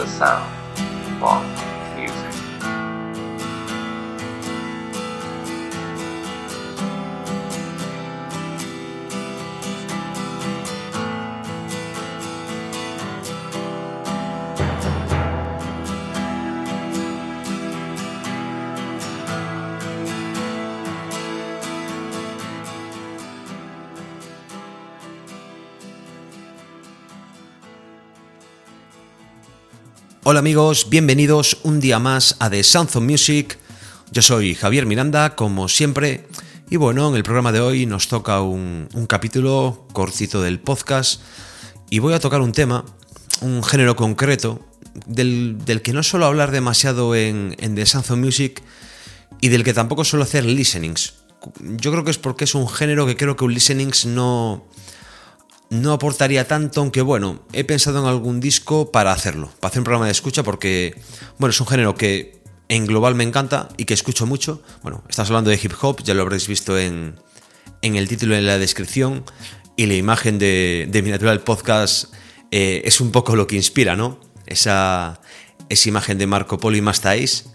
the sound. Of Hola amigos, bienvenidos un día más a The Sounds of Music. Yo soy Javier Miranda, como siempre. Y bueno, en el programa de hoy nos toca un, capítulo cortito del podcast. Y voy a tocar un tema, un género concreto, del, del que no suelo hablar demasiado en, en The Sounds of Music y del que tampoco suelo hacer listenings. Yo creo que es porque es un género que creo que un listenings no, no aportaría tanto, aunque bueno, he pensado en algún disco para hacerlo, para hacer un programa de escucha, porque bueno, es un género que en global me encanta y que escucho mucho. Bueno, estás hablando de hip hop, ya lo habréis visto en, en el título en la descripción, y la imagen de, de mi natural podcast eh, es un poco lo que inspira, ¿no? Esa, esa imagen de Marco Polo y Mastais,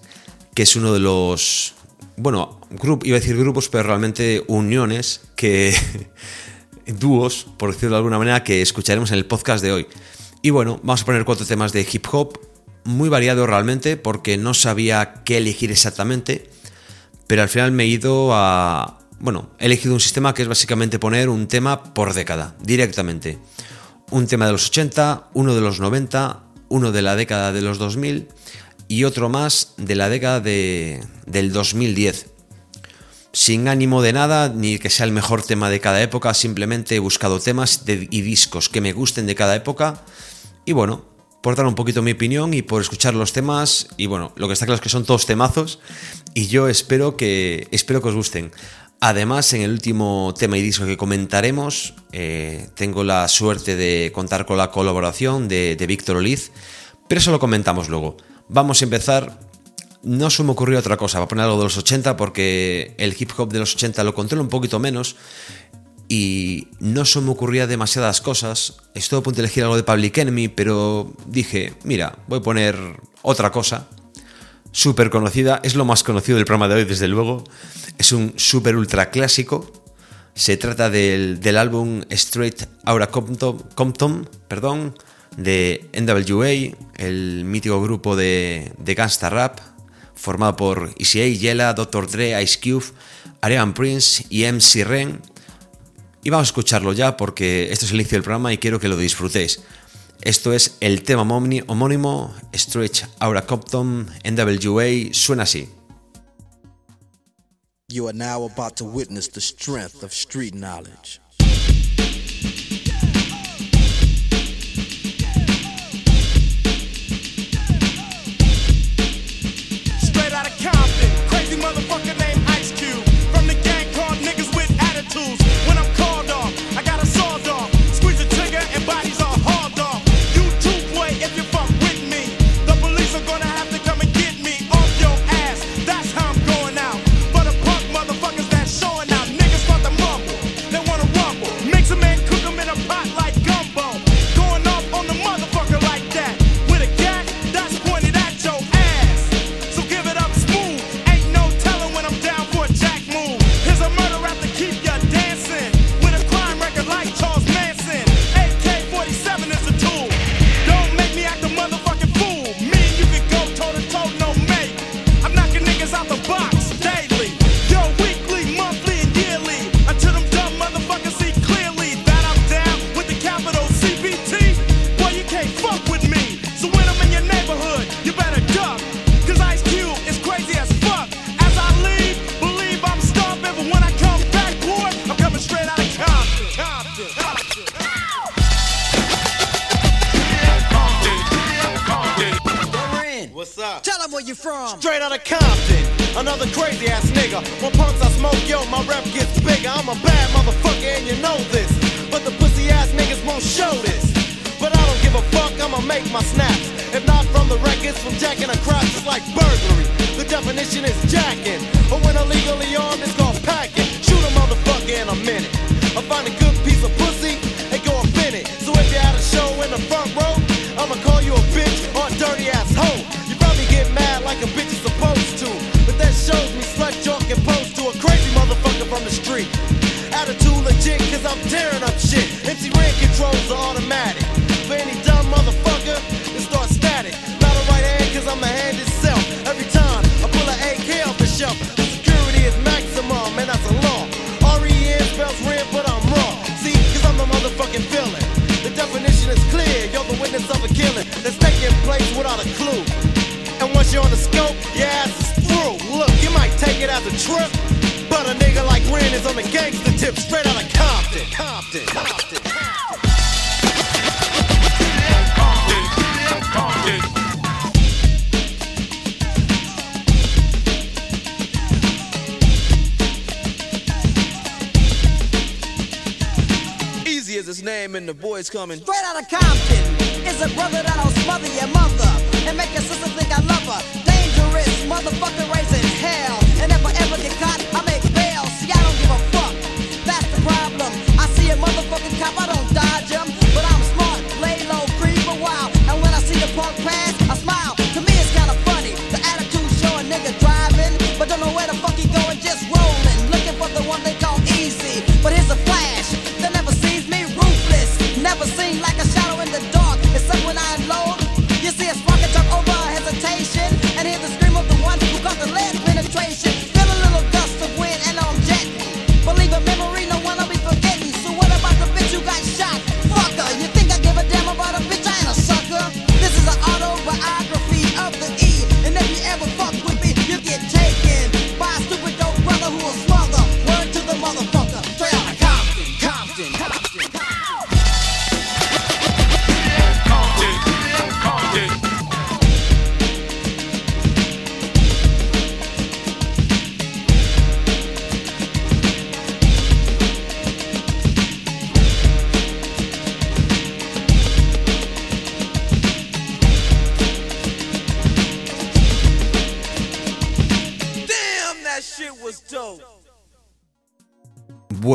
que es uno de los, bueno, grup, iba a decir grupos, pero realmente uniones que dúos, por decirlo de alguna manera, que escucharemos en el podcast de hoy. Y bueno, vamos a poner cuatro temas de hip hop, muy variado realmente, porque no sabía qué elegir exactamente, pero al final me he ido a... Bueno, he elegido un sistema que es básicamente poner un tema por década, directamente. Un tema de los 80, uno de los 90, uno de la década de los 2000 y otro más de la década de, del 2010 sin ánimo de nada, ni que sea el mejor tema de cada época, simplemente he buscado temas y discos que me gusten de cada época y bueno, por dar un poquito mi opinión y por escuchar los temas y bueno, lo que está claro es que son todos temazos y yo espero que, espero que os gusten. Además, en el último tema y disco que comentaremos, eh, tengo la suerte de contar con la colaboración de, de Víctor Oliz, pero eso lo comentamos luego. Vamos a empezar no se me ocurrió otra cosa, voy a poner algo de los 80 porque el hip hop de los 80 lo controlo un poquito menos y no se me ocurría demasiadas cosas. Estuve a punto de elegir algo de Public Enemy, pero dije, mira, voy a poner otra cosa. Súper conocida, es lo más conocido del programa de hoy, desde luego. Es un súper ultra clásico. Se trata del, del álbum Straight Aura Compton, Compton, perdón, de NWA, el mítico grupo de, de gangsta rap, formado por ECA, Yela, Dr. Dre, Ice Cube, Ariane Prince y MC Ren. Y vamos a escucharlo ya porque esto es el inicio del programa y quiero que lo disfrutéis. Esto es el tema homónimo Stretch Aura Compton NWA, suena así. You are now about to witness the strength of street knowledge. Where you from. Straight out of Compton, another crazy ass nigga. When punks I smoke, yo, my rep gets bigger. I'm a bad motherfucker and you know this. But the pussy ass niggas won't show this. But I don't give a fuck, I'ma make my snaps. If not from the records, from jacking across, it's like burglary. The definition is jacking. But when illegally armed, it's called packing. Shoot a motherfucker in a minute. I find a good piece of pussy and go in it. So if you're at a show in the front row, I'ma call you a bitch or a dirty like a bitch is supposed to. But that shows me slut chalk and pose to a crazy motherfucker from the street. Attitude legit, cause I'm tearing up shit. MC Ren controls are automatic. For any dumb motherfucker, it starts static. Not a right hand, cause I'm a hand itself. Every time I pull an AK off the shelf, the security is maximum, and that's a law. REN spells Ren, but I'm raw. See, cause I'm the motherfucking villain. The definition is clear, you're the witness of a killing that's taking place without a clue. Trip. But a nigga like Ren is on the gangster tip, straight out of Compton. Compton. Compton. Easy as his name and the boys coming. Straight out of Compton is a brother that'll smother your mother and make your sister think I love her. Dangerous motherfucker raising hell. And if I ever get caught, I make bail. See, I don't give a fuck. That's the problem. I see a motherfucking cop, I don't dodge him.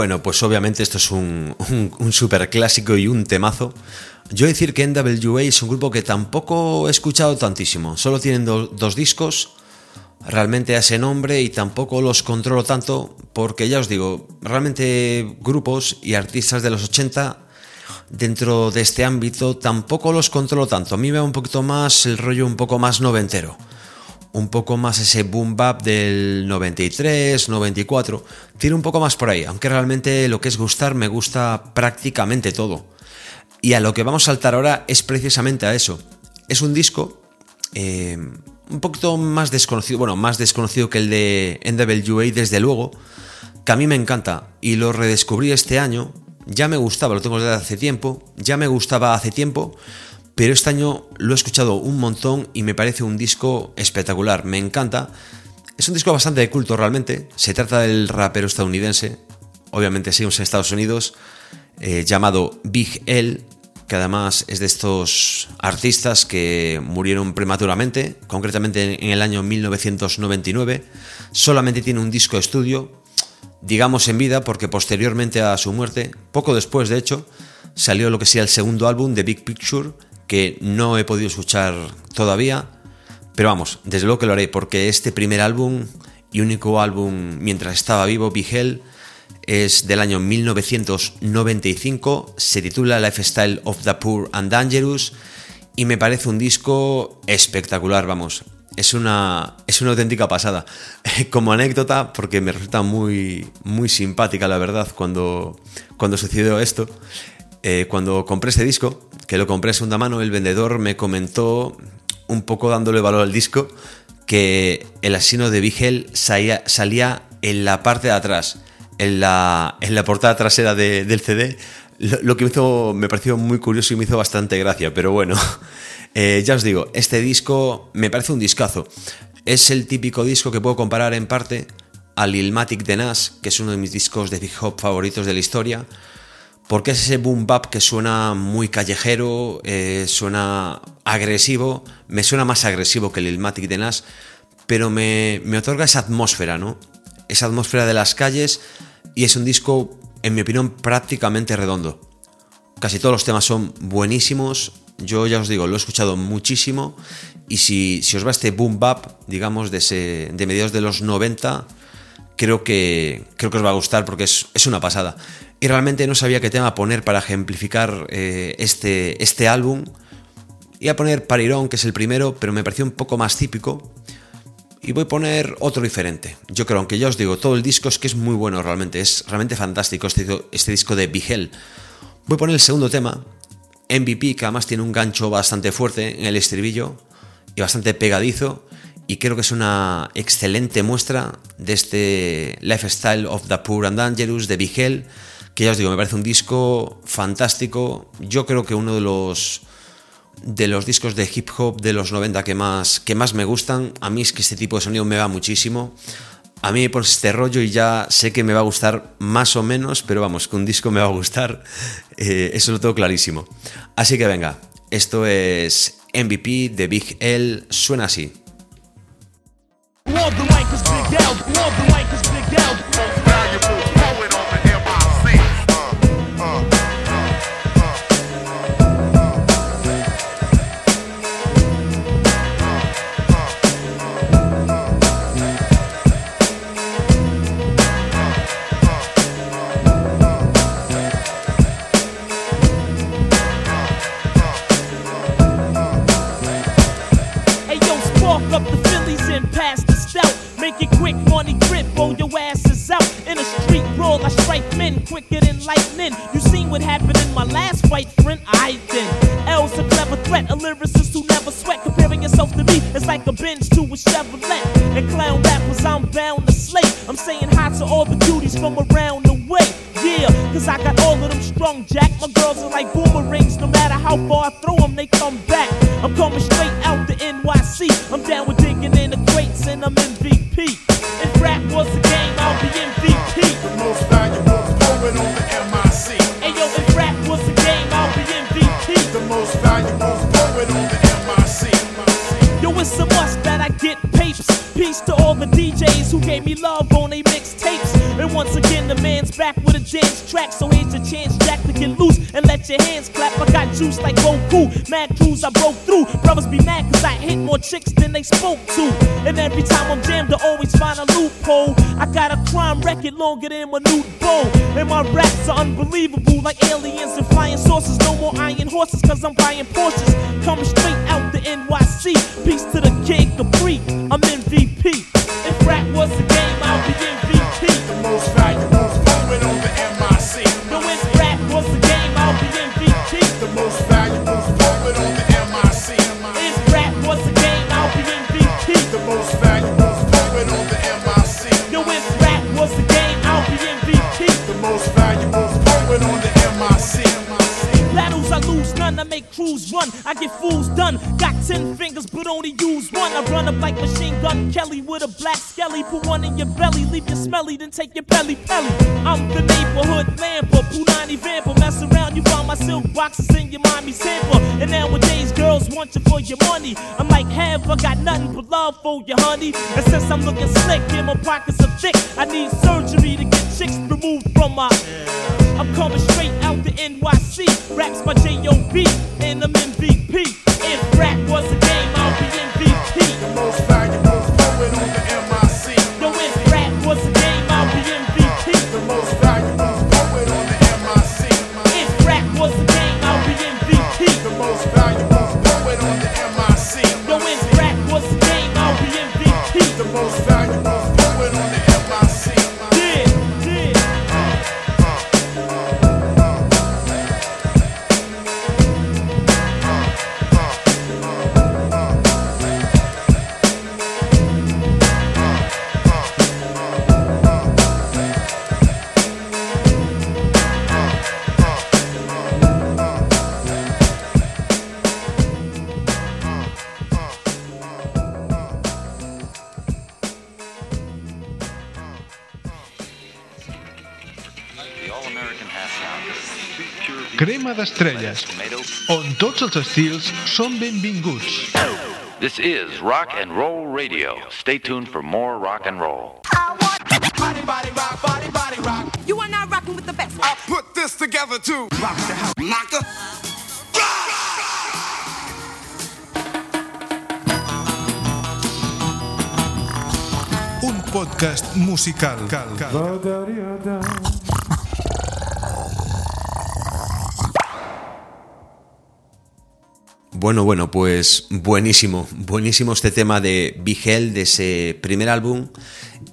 Bueno, pues obviamente esto es un, super clásico y un temazo. Yo decir que NWA es un grupo que tampoco he escuchado tantísimo. Solo tienen do- dos discos, realmente a ese nombre, y tampoco los controlo tanto, porque ya os digo, realmente grupos y artistas de los 80 dentro de este ámbito tampoco los controlo tanto. A mí me va un poquito más el rollo un poco más noventero. Un poco más ese boom bap del 93, 94. Tiene un poco más por ahí, aunque realmente lo que es gustar me gusta prácticamente todo. Y a lo que vamos a saltar ahora es precisamente a eso. Es un disco eh, un poquito más desconocido, bueno, más desconocido que el de NWA desde luego, que a mí me encanta y lo redescubrí este año. Ya me gustaba, lo tengo desde hace tiempo, ya me gustaba hace tiempo, pero este año lo he escuchado un montón y me parece un disco espectacular, me encanta. Es un disco bastante de culto realmente, se trata del rapero estadounidense, obviamente seguimos en Estados Unidos, eh, llamado Big L, que además es de estos artistas que murieron prematuramente, concretamente en el año 1999. Solamente tiene un disco de estudio, digamos en vida, porque posteriormente a su muerte, poco después de hecho, salió lo que sea el segundo álbum de Big Picture, que no he podido escuchar todavía, pero vamos, desde luego que lo haré, porque este primer álbum y único álbum mientras estaba vivo, Big Hell, es del año 1995, se titula Lifestyle of the Poor and Dangerous y me parece un disco espectacular, vamos. Es una, es una auténtica pasada. Como anécdota, porque me resulta muy, muy simpática, la verdad, cuando, cuando sucedió esto. eh, cuando compré este disco, que lo compré en segunda mano, el vendedor me comentó, un poco dándole valor al disco, que el asino de Vigel salía, en la parte de atrás, en la, en la portada trasera de- del CD, lo, lo que me, hizo, me pareció muy curioso y me hizo bastante gracia, pero bueno, eh, ya os digo, este disco me parece un discazo. Es el típico disco que puedo comparar en parte al Ilmatic de Nas, que es uno de mis discos de hip hop favoritos de la historia, porque es ese boom bap que suena muy callejero, eh, suena agresivo, me suena más agresivo que el Ilmatic de Nas, pero me, me otorga esa atmósfera, ¿no? Esa atmósfera de las calles y es un disco, en mi opinión, prácticamente redondo. Casi todos los temas son buenísimos. Yo ya os digo, lo he escuchado muchísimo. Y si, si os va este boom bap, digamos, de, ese, de mediados de los 90, creo que, creo que os va a gustar porque es, es una pasada. Y realmente no sabía qué tema poner para ejemplificar eh, este, este álbum. Iba a poner Parirón, que es el primero, pero me pareció un poco más típico. Y voy a poner otro diferente. Yo creo, aunque ya os digo, todo el disco es que es muy bueno realmente. Es realmente fantástico este, este disco de Vigel. Voy a poner el segundo tema, MVP, que además tiene un gancho bastante fuerte en el estribillo y bastante pegadizo. y creo que es una excelente muestra de este Lifestyle of the Poor and Dangerous de Vigel, que ya os digo, me parece un disco fantástico. Yo creo que uno de los de los discos de hip hop de los 90 que más, que más me gustan. A mí es que este tipo de sonido me va muchísimo. A mí me pones este rollo y ya sé que me va a gustar más o menos, pero vamos, que un disco me va a gustar, eh, eso lo tengo clarísimo. Así que venga, esto es MVP de Big L, suena así. Me love on they mixtapes. And once again, the man's back with a dance track. So here's your chance, Get loose and let your hands clap. I got juice like Goku. Mad crews I broke through. Brothers be mad cause I hit more chicks than they spoke to. And every time I'm jammed, I always find a loophole. I got a crime record longer than my nude bow. And my raps are unbelievable like aliens and flying saucers. No more iron horses cause I'm buying Porsches. Coming straight out the NYC. Peace to the King Capri. I'm MVP. If rap was a game, I'll be crews run. I get fools done. Got ten fingers, but only use one. I run up like machine gun Kelly with a black skelly. Put one in your belly, leave you smelly, then take your belly pelly. I'm the neighborhood lamper, Punani vamper. Mess around, you find my silk boxes in your mommy's hamper. And nowadays, girls want you for your money. I'm like, have I got nothing but love for you, honey? And since I'm looking slick and my pockets are thick, I need surgery to get chicks removed from my. I'm coming straight the NYC. Raps my J.O.B. and I'm MVP. If rap was a Pure beef, Crema d'estrelles, tomato. on tots els estils són benvinguts. This is Rock and Roll Radio. Stay tuned for more rock and roll. Body, body, rock, body, body, rock. You are now rocking with the best. I put this together too. Rock the house. Knocker. Un podcast musical. Bueno, bueno, pues buenísimo, buenísimo este tema de Vigel, de ese primer álbum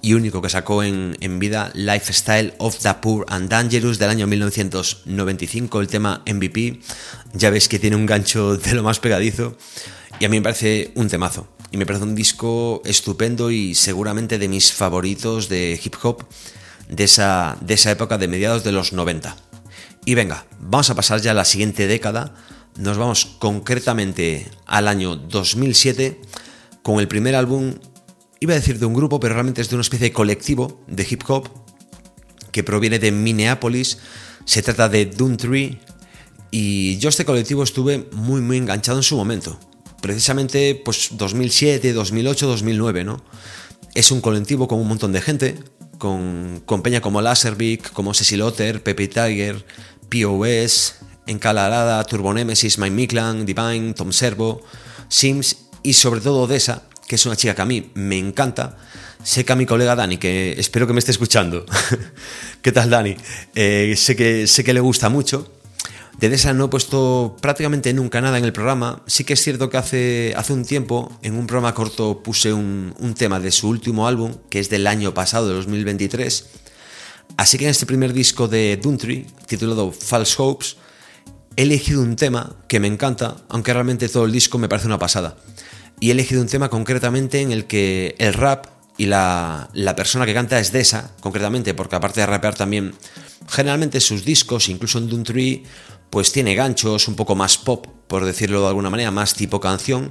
y único que sacó en, en vida, Lifestyle of the Poor and Dangerous del año 1995, el tema MVP. Ya ves que tiene un gancho de lo más pegadizo y a mí me parece un temazo. y me parece un disco estupendo y seguramente de mis favoritos de hip hop de esa, de esa época de mediados de los 90. Y venga, vamos a pasar ya a la siguiente década. Nos vamos concretamente al año 2007 con el primer álbum, iba a decir de un grupo, pero realmente es de una especie de colectivo de hip hop que proviene de Minneapolis. Se trata de Doom Tree y yo este colectivo estuve muy muy enganchado en su momento. Precisamente pues 2007, 2008, 2009, ¿no? Es un colectivo con un montón de gente, con, con peña como Laserbeak, como Cecil Otter, Pepe Tiger, POS, Encalarada, Turbo Nemesis, Mike Miklan, Divine, Tom Servo, Sims y sobre todo Odessa, que es una chica que a mí me encanta. Sé que a mi colega Dani, que espero que me esté escuchando. ¿Qué tal, Dani? Eh, sé, que, sé que le gusta mucho. De Desa no he puesto prácticamente nunca nada en el programa. Sí que es cierto que hace, hace un tiempo, en un programa corto, puse un, un tema de su último álbum, que es del año pasado, de 2023. Así que en este primer disco de Doomtree, titulado False Hopes, he elegido un tema que me encanta, aunque realmente todo el disco me parece una pasada. Y he elegido un tema concretamente en el que el rap y la, la persona que canta es Desa, concretamente, porque aparte de rapear también, generalmente sus discos, incluso en Doomtree, pues tiene ganchos un poco más pop, por decirlo de alguna manera, más tipo canción,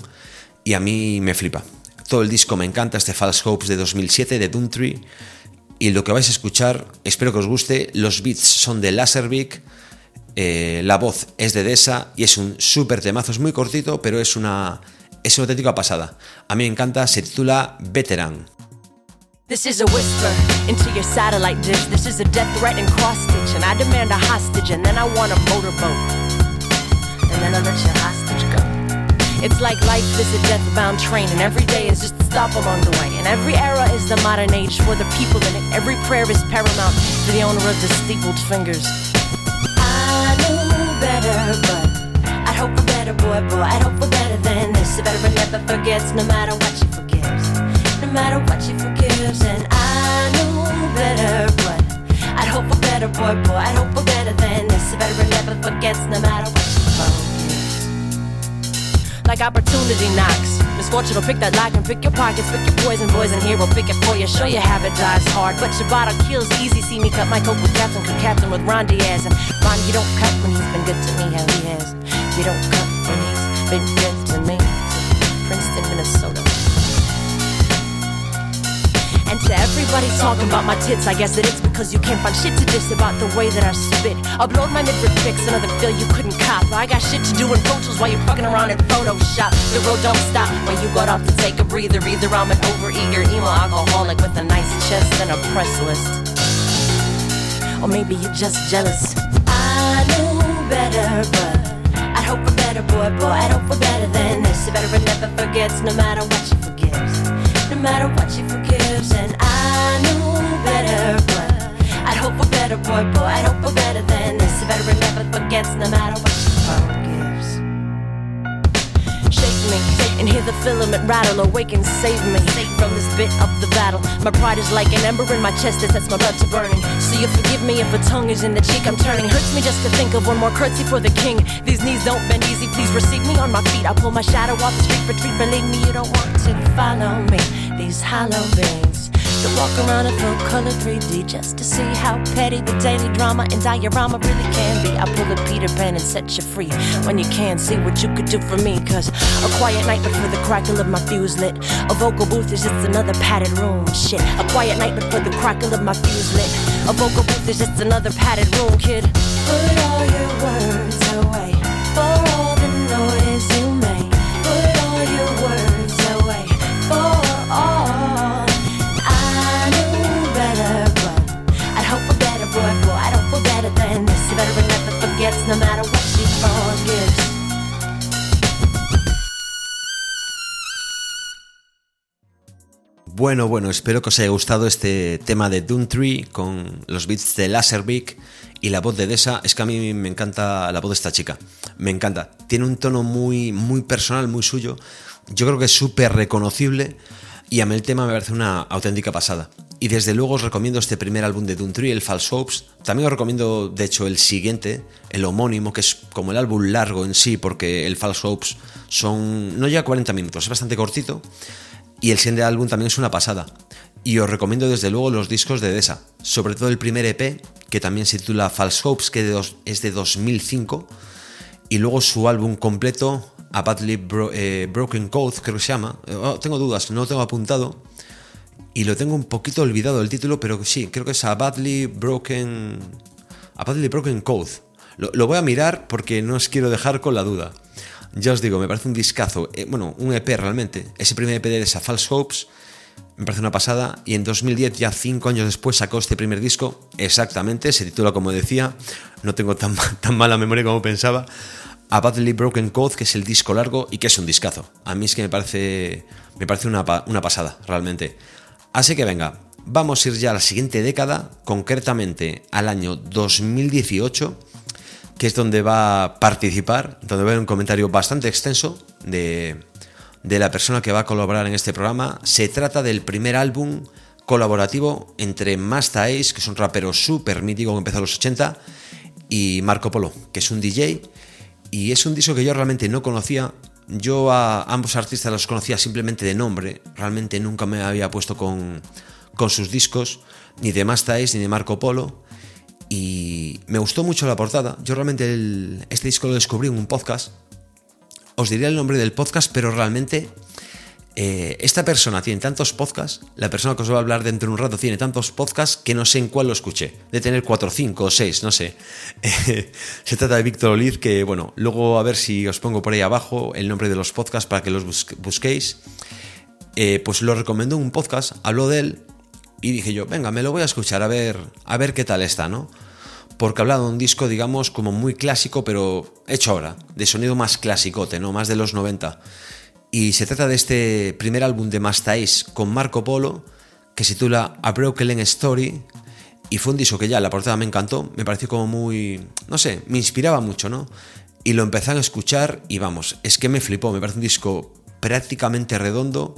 y a mí me flipa. Todo el disco me encanta, este False Hopes de 2007 de Doomtree, y lo que vais a escuchar, espero que os guste, los beats son de Laserbeak, eh, la voz es de Desa y es un súper temazo, es muy cortito, pero es una, es una auténtica pasada. A mí me encanta, se titula Veteran. This is a whisper into your satellite dish. This is a death threat and cross stitch. And I demand a hostage, and then I want a motorboat. And then I let your hostage go. It's like life is a death bound train, and every day is just a stop along the way. And every era is the modern age for the people in it. Every prayer is paramount for the owner of the steepled fingers. I knew better, but I'd hope for better, boy, boy. I'd hope for better than this. A veteran never forgets, no matter what she forgives. No matter what she forgives, and I knew better, but I'd hope for better, boy, boy. I'd hope for better than this. A veteran never forgets, no matter what she forgives. Like opportunity knocks. Misfortune will pick that lock and pick your pockets, pick your poison, poison here will pick it for you. Show your habit dies hard, but your bottle kills easy. See me cut my coke with Captain, cook Captain with Ron Diaz. And You don't cut when he's been good to me, how he has. You don't cut when he's been good to me. Princeton, Minnesota. And to everybody talking about my tits, I guess that it's because you can't find shit to diss about the way that I spit. Upload my midriff pics, another feel you couldn't cop. I got shit to do in photos while you're fucking around in Photoshop. The road don't stop when you got off to take a breather. Either I'm an overeager emo alcoholic with a nice chest and a press list. Or maybe you're just jealous. I knew better, but I'd hope for better, boy, boy. I'd hope for better than this. Veteran never forgets, no matter what she forgives. No matter what she forgives, and I knew filament rattle. Awaken, save me from this bit of the battle. My pride is like an ember in my chest that sets my blood to burning. So you forgive me if a tongue is in the cheek I'm turning. Hurts me just to think of one more curtsy for the king. These knees don't bend easy. Please receive me on my feet. I'll pull my shadow off the street. Retreat. Believe me, you don't want to follow me. These hollow veins. To walk around in full color 3D just to see how petty the daily drama and diorama really can be. I pull a Peter Pan and set you free when you can't see what you could do for me. Cause a quiet night before the crackle of my fuse lit. A vocal booth is just another padded room. Shit. A quiet night before the crackle of my fuse lit. A vocal booth is just another padded room, kid. Put all your words away for all the noise you make. Put all your words no matter what. Bueno, bueno, espero que os haya gustado este tema de Doom Tree con los beats de Laserbeak y la voz de Desa. Es que a mí me encanta la voz de esta chica. Me encanta. Tiene un tono muy, muy personal, muy suyo. Yo creo que es súper reconocible y a mí el tema me parece una auténtica pasada. Y desde luego os recomiendo este primer álbum de Doom Tree, el False Hopes. También os recomiendo, de hecho, el siguiente, el homónimo, que es como el álbum largo en sí, porque el False Hopes son. no llega a 40 minutos, es bastante cortito. Y el siguiente álbum también es una pasada. Y os recomiendo desde luego los discos de Desa, sobre todo el primer EP, que también se titula False Hopes, que es de 2005, y luego su álbum completo, A Badly Bro- eh, Broken Code, creo que se llama. Eh, oh, tengo dudas, no lo tengo apuntado. Y lo tengo un poquito olvidado el título, pero sí, creo que es A Badly Broken. A Badly Broken Code. Lo, voy a mirar porque no os quiero dejar con la duda. Ya os digo, me parece un discazo. eh, bueno, un EP realmente. Ese primer EP de esa False Hopes me parece una pasada. Y en 2010, ya cinco años después, sacó este primer disco. Exactamente, se titula como decía. No tengo tan, tan mala memoria como pensaba. A Badly Broken Code, que es el disco largo y que es un discazo. A mí es que me parece, me parece una, una pasada, realmente. Así que venga, vamos a ir ya a la siguiente década, concretamente al año 2018, que es donde va a participar, donde va a haber un comentario bastante extenso de, la persona que va a colaborar en este programa. Se trata del primer álbum colaborativo entre Masta Ace, que es un rapero súper mítico que empezó a los 80, y Marco Polo, que es un DJ. Y es un disco que yo realmente no conocía. Yo a ambos artistas los conocía simplemente de nombre. Realmente nunca me había puesto con, con sus discos, ni de Masta Ace ni de Marco Polo. Y me gustó mucho la portada. Yo realmente el- este disco lo descubrí en un podcast. Os diría el nombre del podcast, pero realmente eh, esta persona tiene tantos podcasts, la persona que os va a hablar dentro de un rato tiene tantos podcasts que no sé en cuál lo escuché. De tener 4, 5 o 6, no sé. Se trata de Víctor Oliz, que bueno, luego a ver si os pongo por ahí abajo el nombre de los podcasts para que los busquéis. Eh, pues lo recomendó en un podcast, habló de él y dije yo, venga, me lo voy a escuchar a ver, a ver qué tal está, ¿no? Porque hablaba de un disco, digamos, como muy clásico, pero hecho ahora, de sonido más clasicote, ¿no? Más de los 90. Y se trata de este primer álbum de Mastais con Marco Polo, que se titula A Broken Story. Y fue un disco que ya la portada me encantó, me pareció como muy. No sé, me inspiraba mucho, ¿no? Y lo empecé a escuchar y vamos, es que me flipó, me parece un disco prácticamente redondo.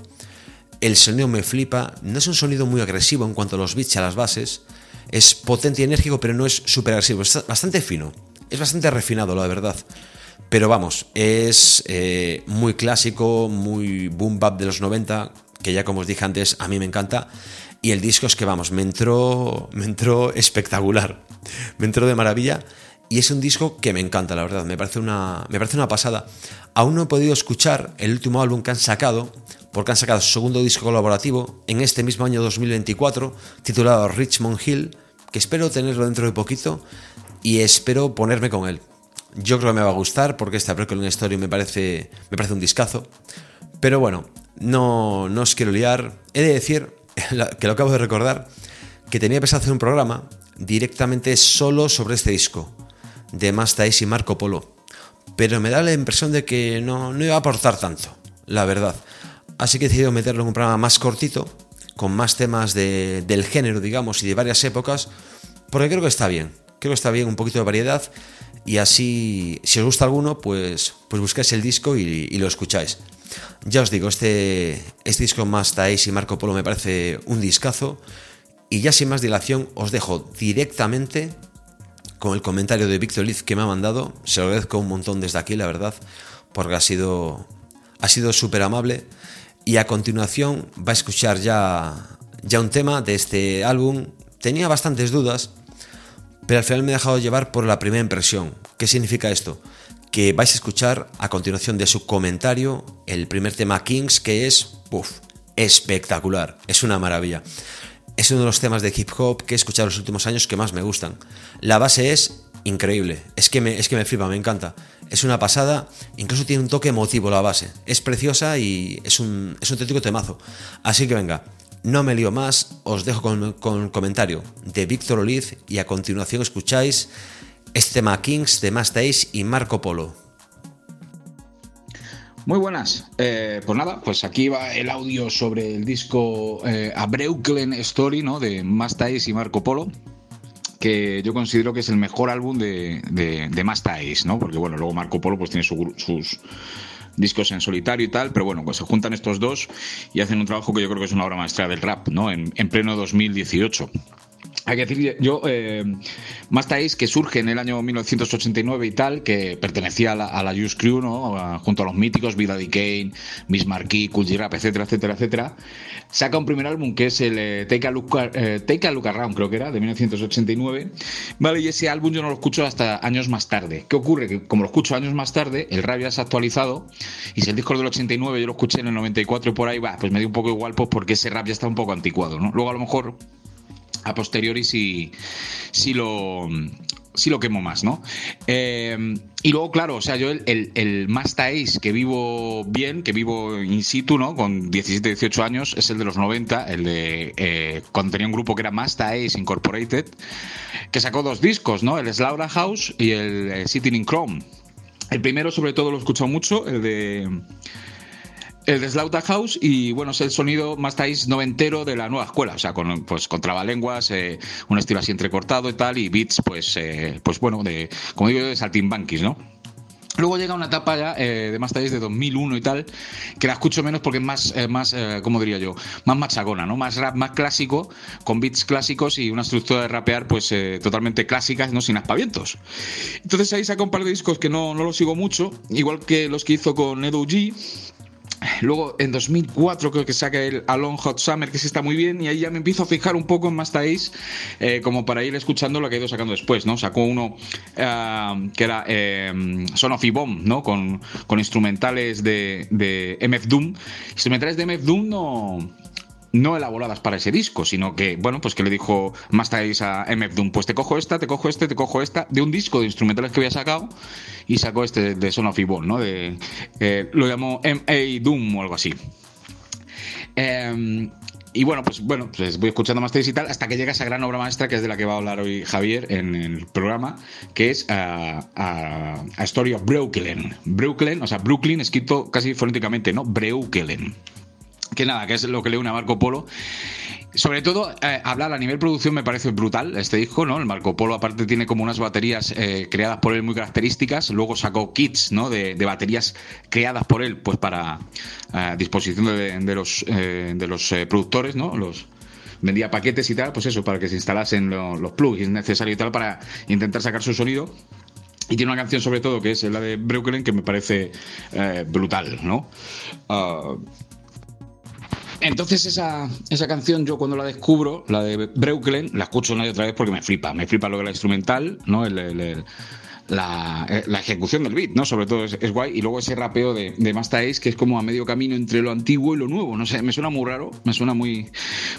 El sonido me flipa, no es un sonido muy agresivo en cuanto a los beats a las bases. Es potente y enérgico, pero no es súper agresivo, es bastante fino, es bastante refinado, la verdad. Pero vamos, es eh, muy clásico, muy boom bap de los 90, que ya como os dije antes, a mí me encanta. Y el disco es que vamos, me entró, me entró espectacular, me entró de maravilla. Y es un disco que me encanta, la verdad, me parece una, me parece una pasada. Aún no he podido escuchar el último álbum que han sacado, porque han sacado su segundo disco colaborativo en este mismo año 2024, titulado Richmond Hill, que espero tenerlo dentro de poquito y espero ponerme con él. Yo creo que me va a gustar porque esta Broken Story me parece, me parece un discazo. Pero bueno, no, no os quiero liar. He de decir, que lo acabo de recordar, que tenía pensado hacer un programa directamente solo sobre este disco, de Masta Ace y Marco Polo. Pero me da la impresión de que no, no iba a aportar tanto, la verdad. Así que he decidido meterlo en un programa más cortito, con más temas de- del género, digamos, y de varias épocas, porque creo que está bien. Creo que está bien un poquito de variedad y así, si os gusta alguno, pues, pues buscáis el disco y, lo escucháis. Ya os digo, este, este disco más Ace y Marco Polo me parece un discazo. Y ya sin más dilación, os dejo directamente con el comentario de Víctor Liz que me ha mandado. Se lo agradezco un montón desde aquí, la verdad, porque ha sido, ha sido súper amable. Y a continuación va a escuchar ya, ya un tema de este álbum. Tenía bastantes dudas, pero al final me he dejado llevar por la primera impresión. ¿Qué significa esto? Que vais a escuchar a continuación de su comentario el primer tema Kings, que es uf, espectacular, es una maravilla. Es uno de los temas de hip hop que he escuchado en los últimos años que más me gustan. La base es increíble, es que me, es que me flipa, me encanta. Es una pasada, incluso tiene un toque emotivo la base. Es preciosa y es un, es un auténtico temazo. Así que venga, no me lío más, os dejo con, con comentario de Víctor Oliz y a continuación escucháis este Kings de Masta Ace y Marco Polo. Muy buenas. Eh, pues nada, pues aquí va el audio sobre el disco eh, A Story, ¿no? De Masta Ace y Marco Polo. Que yo considero que es el mejor álbum de, de, de ¿no? Porque bueno, luego Marco Polo pues tiene sus discos en solitario y tal, pero bueno, pues se juntan estos dos y hacen un trabajo que yo creo que es una obra maestra del rap, ¿no? En, en pleno 2018. Hay que decir, yo, eh, Masta Ace, que surge en el año 1989 y tal, que pertenecía a la, a la Juice Crew, ¿no? Junto a los míticos Vida D. Kane, Miss Marquis, Cool Rap, etcétera, etcétera, etcétera, saca un primer álbum que es el eh, Take, a Look, eh, Take a Look Around, creo que era, de 1989. Vale, y ese álbum yo no lo escucho hasta años más tarde. ¿Qué ocurre? Que como lo escucho años más tarde, el rap ya se ha actualizado, y si el disco del 89 yo lo escuché en el 94 y por ahí va, pues me dio un poco igual, pues porque ese rap ya está un poco anticuado, ¿no? Luego a lo mejor a posteriori sí, sí lo sí lo quemo más, ¿no? Eh, y luego, claro, o sea, yo el, el, el Masta Ace que vivo bien, que vivo in situ, ¿no? Con 17, 18 años, es el de los 90, el de eh, cuando tenía un grupo que era Masta Ace Incorporated, que sacó dos discos, ¿no? El Slaughterhouse y el eh, Sitting in Chrome. El primero, sobre todo, lo he escuchado mucho, el de el de Slaughterhouse y bueno, es el sonido más tais noventero de la nueva escuela, o sea, con, pues, con trabalenguas, eh, un estilo así entrecortado y tal, y beats, pues, eh, pues bueno, de, como digo yo, de saltimbanquis, ¿no? Luego llega una etapa ya eh, de Master Ace de 2001 y tal, que la escucho menos porque es más, eh, más eh, ¿cómo diría yo? Más machagona, ¿no? Más rap, más clásico, con beats clásicos y una estructura de rapear pues totalmente clásicas, no sin aspavientos. Entonces ahí saca un par de discos que no, no los sigo mucho, igual que los que hizo con Edo G. Luego en 2004 creo que saca el Alone Hot Summer, que sí está muy bien, y ahí ya me empiezo a fijar un poco en Master Ace, eh, como para ir escuchando lo que ha ido sacando después, ¿no? Sacó uno eh, que era eh, Son of Bomb, ¿no? Con, con instrumentales de, de MF Doom. Instrumentales de MF Doom no no elaboradas para ese disco, sino que, bueno, pues que le dijo Master Ace a MF Doom, pues te cojo esta, te cojo este, te cojo esta, de un disco de instrumentales que había sacado, y sacó este de Son of ¿no? De, eh, lo llamó MA Doom o algo así. Eh, y bueno, pues bueno, pues voy escuchando más y tal hasta que llega esa gran obra maestra que es de la que va a hablar hoy Javier en el programa, que es a, a, a Story of Brooklyn. Brooklyn, o sea, Brooklyn escrito casi fonéticamente, ¿no? Brooklyn. Que nada, que es lo que le une Marco Polo. Sobre todo, eh, hablar a nivel producción me parece brutal este disco, ¿no? El Marco Polo, aparte, tiene como unas baterías eh, creadas por él muy características. Luego sacó kits, ¿no? De, de baterías creadas por él, pues para eh, disposición de, los, de los productores, ¿no? Los, vendía paquetes y tal, pues eso, para que se instalasen lo- los plugins necesarios y tal para intentar sacar su sonido. Y tiene una canción sobre todo que es la de Brooklyn que me parece brutal, ¿no? Ah, entonces esa, esa canción yo cuando la descubro, la de Breucklen, la escucho una y otra vez porque me flipa. Me flipa lo es la instrumental, ¿no? El- eh, la ejecución del beat, ¿no? Sobre todo es, es guay. Y luego ese rapeo de, de Masta Ace, que es como a medio camino entre lo antiguo y lo nuevo. No sé, me suena muy raro, me suena muy,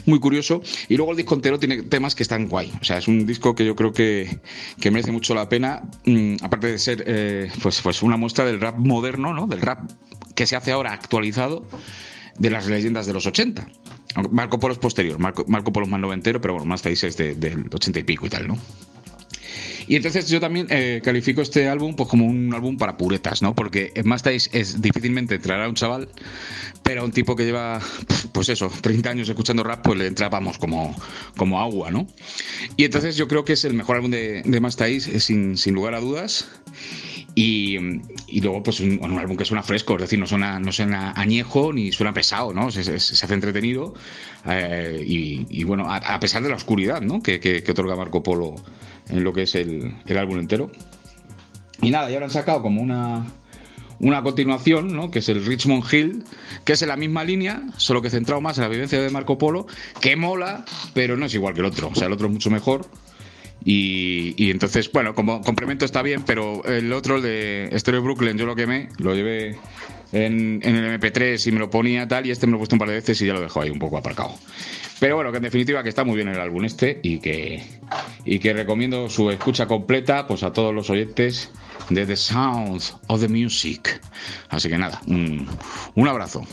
muy curioso. Y luego el disco entero tiene temas que están guay. O sea, es un disco que yo creo que, que merece mucho la pena. mm, aparte de ser eh, pues, pues una muestra del rap moderno, ¿no? Del rap que se hace ahora actualizado de las leyendas de los 80. Aunque Marco Polo es posterior, Marco, Marco Polo es más noventero, pero bueno, más país es de- del 80 y pico y tal, ¿no? Y entonces yo también eh, califico este álbum pues como un álbum para puretas, ¿no? Porque Mastace es difícilmente entrará a un chaval, pero a un tipo que lleva, pues eso, 30 años escuchando rap, pues le entra, vamos, como, como agua, ¿no? Y entonces yo creo que es el mejor álbum de, de Mastace, eh, sin, sin lugar a dudas. Y, luego, pues un, álbum que suena fresco, es decir, no suena, no suena añejo ni suena pesado, ¿no? Se, hace entretenido. eh, y, bueno, a, a pesar de la oscuridad, ¿no? Que, que- que otorga Marco Polo en lo que es el, el álbum entero. Y nada, y ahora han sacado como una, una continuación, ¿no? que es el Richmond Hill, que es en la misma línea, solo que centrado más en la vivencia de Marco Polo, que mola, pero no es igual que el otro. O sea, el otro es mucho mejor. Y, entonces, bueno, como complemento está bien, pero el otro, el de Stereo Brooklyn, yo lo quemé, lo llevé en, el MP3 y me lo ponía tal, y este me lo he puesto un par de veces y ya lo dejo ahí un poco aparcado. Pero bueno, que en definitiva que está muy bien el álbum este y que, y que recomiendo su escucha completa pues a todos los oyentes de The Sounds of the Music. Así que nada, un abrazo.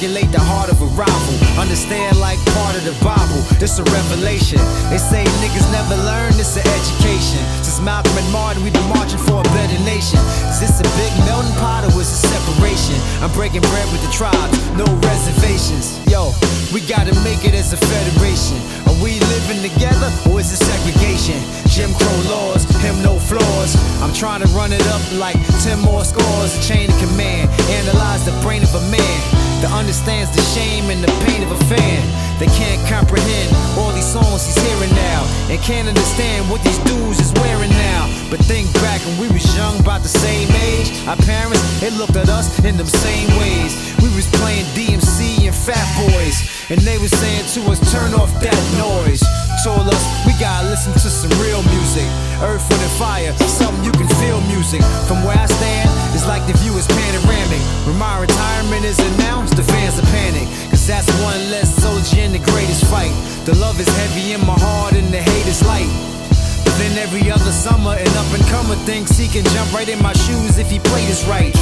Calculate the heart of a rival. Understand like part of the Bible. It's a revelation. They say niggas never learn, This an education. Since Malcolm and Martin, we've been marching for a better nation. Is this a big melting pot or is it separation? I'm breaking bread with the tribes, no reservations. Yo, we gotta make it as a federation. Are we living together or is it segregation? Jim Crow laws, him no flaws. I'm trying to run it up like 10 more scores. A chain of command, analyze the brain of a man that understands the shame and the pain of a fan. They can't comprehend all these songs he's hearing now, and can't understand what these dudes is wearing now. But think back when we was young, about the same age. Our parents, they looked at us in them same ways. We was playing DMC and Fat Boys, and they was saying to us, turn off that noise. Told us we gotta listen to some real music. Earth, Wind, and Fire, something you can feel music. From where I stand, it's like the view is panoramic. When my retirement is announced, the fans are panic. Cause that's one less soldier in the greatest fight. The love is heavy in my heart and the hate is light. But then every other summer, an up and comer thinks he can jump right in my shoes if he played this right.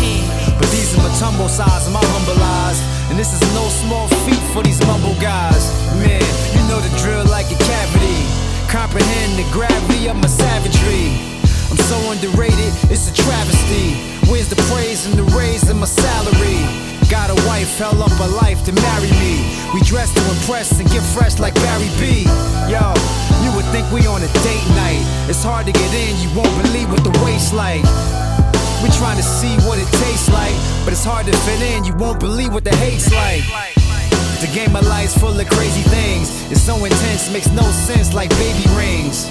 But these are my tumble size, my humble eyes. And this is no small feat for these mumble guys. Man, you know the drill like a cavity. Comprehend the gravity of my savagery. I'm so underrated, it's a travesty. Where's the praise and the raise in my salary? Got a wife, hell up a life to marry me. We dress to impress and get fresh like Barry B. Yo, you would think we on a date night. It's hard to get in, you won't believe what the waist like. We trying to see what it tastes like, but it's hard to fit in, you won't believe what the hate's like. The game of life's full of crazy things. It's so intense, makes no sense like baby rings.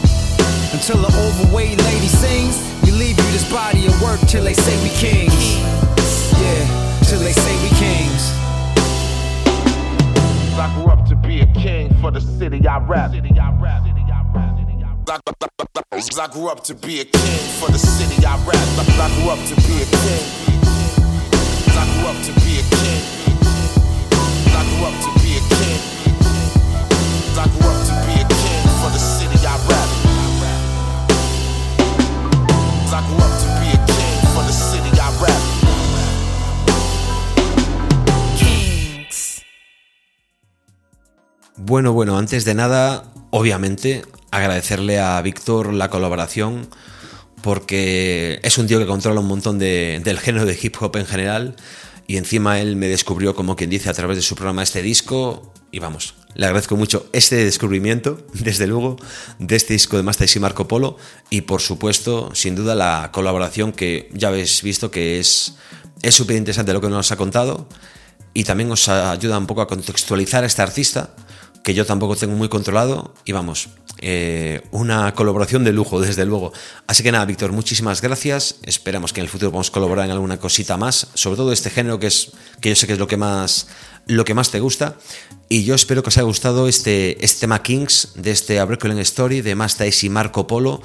Until an overweight lady sings, we leave you this body of work till they say we kings. Yeah, till they say we kings. I grew up to be a king for the city I rap. I grew up to be a king for the city I rap. I grew up to be a king. I grew up to be a king. I grew up to be Bueno, bueno, antes de nada, obviamente, agradecerle a Víctor la colaboración porque es un tío que controla un montón de- del género de hip hop en general y encima él me descubrió, como quien dice, a través de su programa este disco y vamos, le agradezco mucho este descubrimiento, desde luego, de este disco de Master y Marco Polo y por supuesto, sin duda, la colaboración que ya habéis visto que es es súper interesante lo que nos ha contado y también os ayuda un poco a contextualizar a este artista que yo tampoco tengo muy controlado y vamos, eh, una colaboración de lujo, desde luego. Así que nada, Víctor, muchísimas gracias. Esperamos que en el futuro podamos colaborar en alguna cosita más, sobre todo este género que es que yo sé que es lo que más lo que más te gusta y yo espero que os haya gustado este, este tema Kings de este A Brooklyn Story de Master y Marco Polo.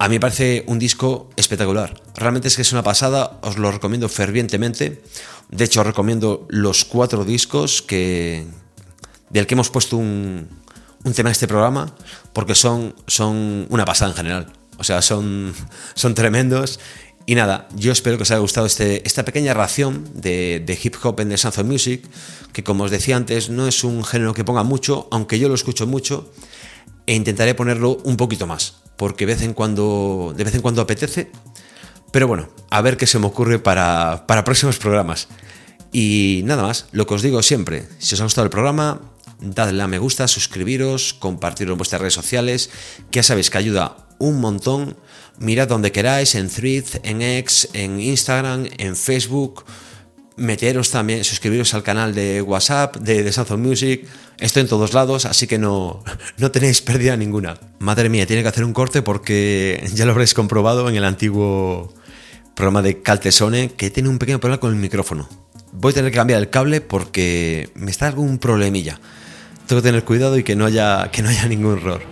A mí me parece un disco espectacular. Realmente es que es una pasada, os lo recomiendo fervientemente. De hecho, os recomiendo los cuatro discos que, del que hemos puesto un, un tema en este programa, porque son, son una pasada en general. O sea, son, son tremendos. Y nada, yo espero que os haya gustado este, esta pequeña ración de, de hip hop en The of Music, que como os decía antes, no es un género que ponga mucho, aunque yo lo escucho mucho, e intentaré ponerlo un poquito más, porque de vez en cuando, de vez en cuando apetece. Pero bueno, a ver qué se me ocurre para, para próximos programas. Y nada más, lo que os digo siempre, si os ha gustado el programa, dadle a me gusta, suscribiros, compartirlo en vuestras redes sociales, que ya sabéis que ayuda un montón. Mirad donde queráis, en Threads, en X, en Instagram, en Facebook. Meteros también, suscribiros al canal de WhatsApp de Sound of Music. Estoy en todos lados, así que no, no tenéis pérdida ninguna. Madre mía, tiene que hacer un corte porque ya lo habréis comprobado en el antiguo programa de Caltesone que tiene un pequeño problema con el micrófono. Voy a tener que cambiar el cable porque me está algún problemilla tengo que tener cuidado y que no haya, que no haya ningún error.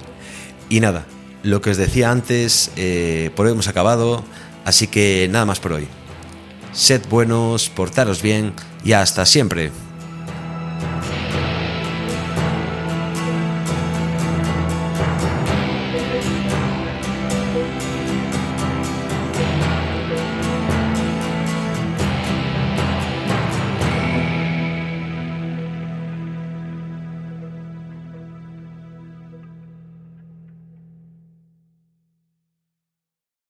Y nada, lo que os decía antes, eh, por hoy hemos acabado, así que nada más por hoy. Sed buenos, portaros bien y hasta siempre.